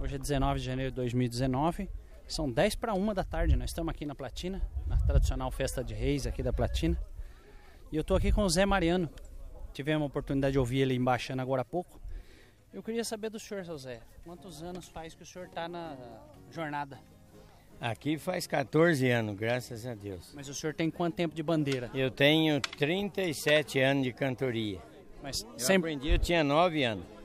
Hoje é 19 de janeiro de 2019. São 10 para 1 da tarde. Nós estamos aqui na Platina, na tradicional festa de reis aqui da Platina. E eu estou aqui com o Zé Mariano. Tivemos a oportunidade de ouvir ele embaixando agora há pouco. Eu queria saber do senhor, seu Zé, quantos anos faz que o senhor está na jornada? Aqui faz 14 anos, graças a Deus. Mas o senhor tem quanto tempo de bandeira? Eu tenho 37 anos de cantoria. Mas Eu sempre, aprendi, eu tinha 9 anos.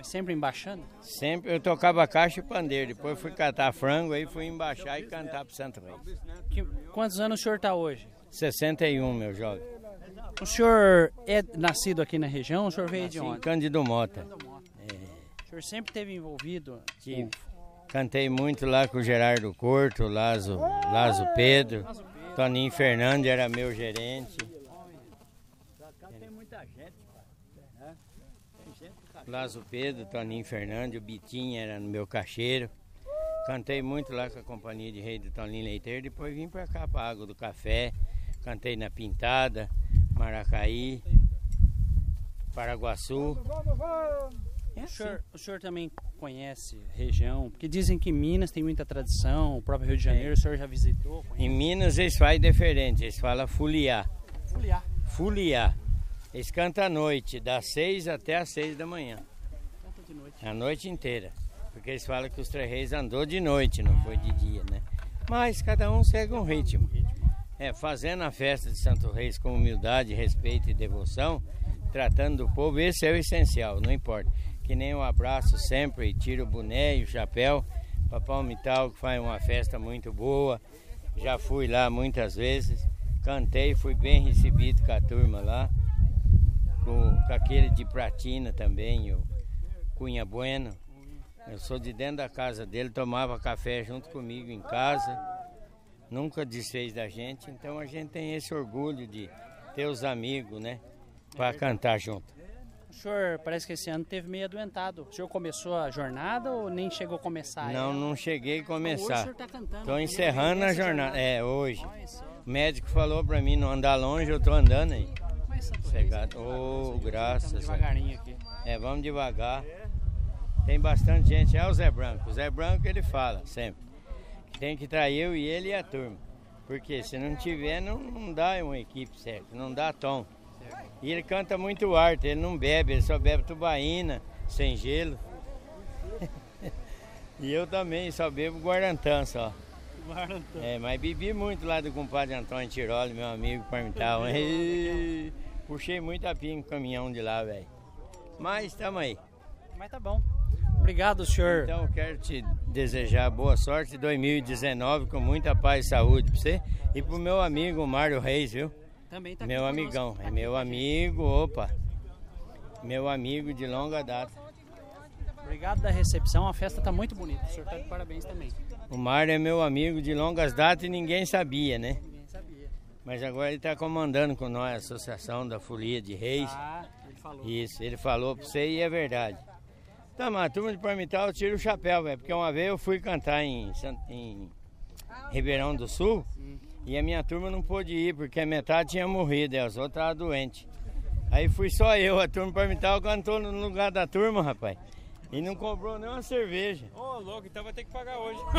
Mas sempre embaixando? Sempre eu tocava caixa e pandeiro. Depois fui catar frango, aí fui embaixar e cantar pro Santo Reis. Que- quantos anos o senhor está hoje? 61, meu jovem. O senhor é nascido aqui na região? O senhor veio de Assim, onde? Cândido Mota. O senhor sempre esteve envolvido? Que cantei muito lá com o Gerardo Corto, Lazo, Lazo Pedro. Toninho Fernandes era meu gerente. Lazo Pedro, Toninho Fernandes, o Bitinho era no meu cacheiro. Cantei muito lá com a companhia de rei do Toninho Leiteiro, depois vim pra cá, pra Água do Café. Cantei na Pintada, Maracaí, Paraguaçu. É O assim. senhor, o senhor também conhece região? Porque dizem que Minas tem muita tradição, o próprio Rio de Janeiro, o senhor já visitou? Em Minas eles fazem diferente, eles falam fuliar. Fuliar. Fuliar. Eles cantam à noite, das seis até as seis da manhã. Canta de noite. A noite inteira. Porque eles falam que os três reis andou de noite, não foi de dia, né? Mas cada um segue um ritmo. É, fazendo a festa de Santo Reis com humildade, respeito e devoção, tratando do povo, esse é o essencial, não importa. Que nem um abraço sempre, tira o boné e o chapéu. Papai Mital que faz uma festa muito boa. Já fui lá muitas vezes, cantei, fui bem recebido com a turma lá. Com, com aquele de Pratina também, o Cunha Bueno. Eu sou de dentro da casa dele, tomava café junto comigo em casa. Nunca desfez da gente, então a gente tem esse orgulho de ter os amigos, né? Para cantar junto. O senhor parece que esse ano teve meio adoentado. O senhor começou a jornada ou nem chegou a começar? Não, não cheguei a começar. senhor tá cantando. Estou primeira encerrando a nessa jornada. É, hoje. O médico falou para mim não andar longe, eu estou andando aí. Né? Oh, graças a devagarinho aqui. É, vamos devagar. Tem bastante gente. É o Zé Branco. O Zé Branco ele fala sempre. que Tem que trair eu e ele e a turma. Porque se não tiver, não, não dá uma equipe certa, não dá tom. E ele canta muito arte, ele não bebe, ele só bebe tubaína, sem gelo. e eu também só bebo guarantã só. É, mas bebi muito lá do compadre Antônio Tiroli, meu amigo Parmital. Ei, Puxei muito a pinga com o caminhão de lá, velho. Mas estamos aí. Mas tá bom. Obrigado, senhor. Então quero te desejar boa sorte em 2019 com muita paz e saúde pra você e pro meu amigo Mário Reis, viu? Também tá Meu amigão, conosco. é meu amigo, opa. Meu amigo de longa data. Obrigado da recepção. A festa tá muito bonita. O senhor tá de parabéns também. O Mário é meu amigo de longas datas e ninguém sabia, né? Mas agora ele está comandando com nós a Associação da Folia de Reis. Ah, ele falou. Isso, ele falou pra você e é verdade. Tá, mas a turma de Parmital eu tiro o chapéu, velho, porque uma vez eu fui cantar em, em Ribeirão do Sul e a minha turma não pôde ir, porque a metade tinha morrido, e as outras estavam doentes. Aí fui só eu, a turma de Parmital cantou no lugar da turma, rapaz. E não cobrou nem uma cerveja. Ô, louco, então vai ter que pagar hoje.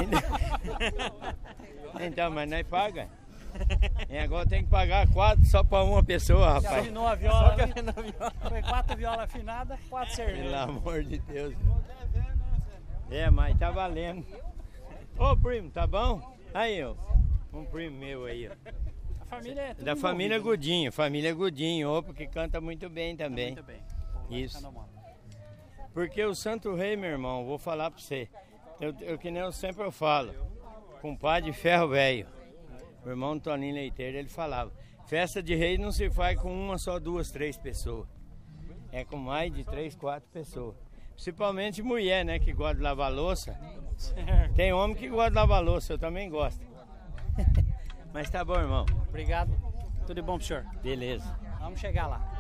Então, mas nós paga. E agora tem que pagar quatro só pra uma pessoa, rapaz. Afinou a viola. né? Foi quatro violas afinadas, quatro Pelo cervejas. amor de Deus. É, mas tá valendo. Ô primo, tá bom? Aí, ó. Um primo meu aí, ó. A família é Da família envolvido, Godinho, família Godinho, opa, que canta muito bem também. Muito bem. Vai Isso. Porque o Santo Rei, meu irmão, vou falar pra você. Eu, eu que nem eu sempre eu falo. Compadre Ferro Velho. O irmão Toninho Leiteiro, ele falava. Festa de rei não se faz com uma só, duas, três pessoas. É com mais de três, quatro pessoas. Principalmente mulher, né? Que gosta de lavar louça. Tem homem que gosta de lavar louça, eu também gosto. Mas tá bom, irmão. Obrigado. Tudo bom pro senhor. Beleza. Vamos chegar lá.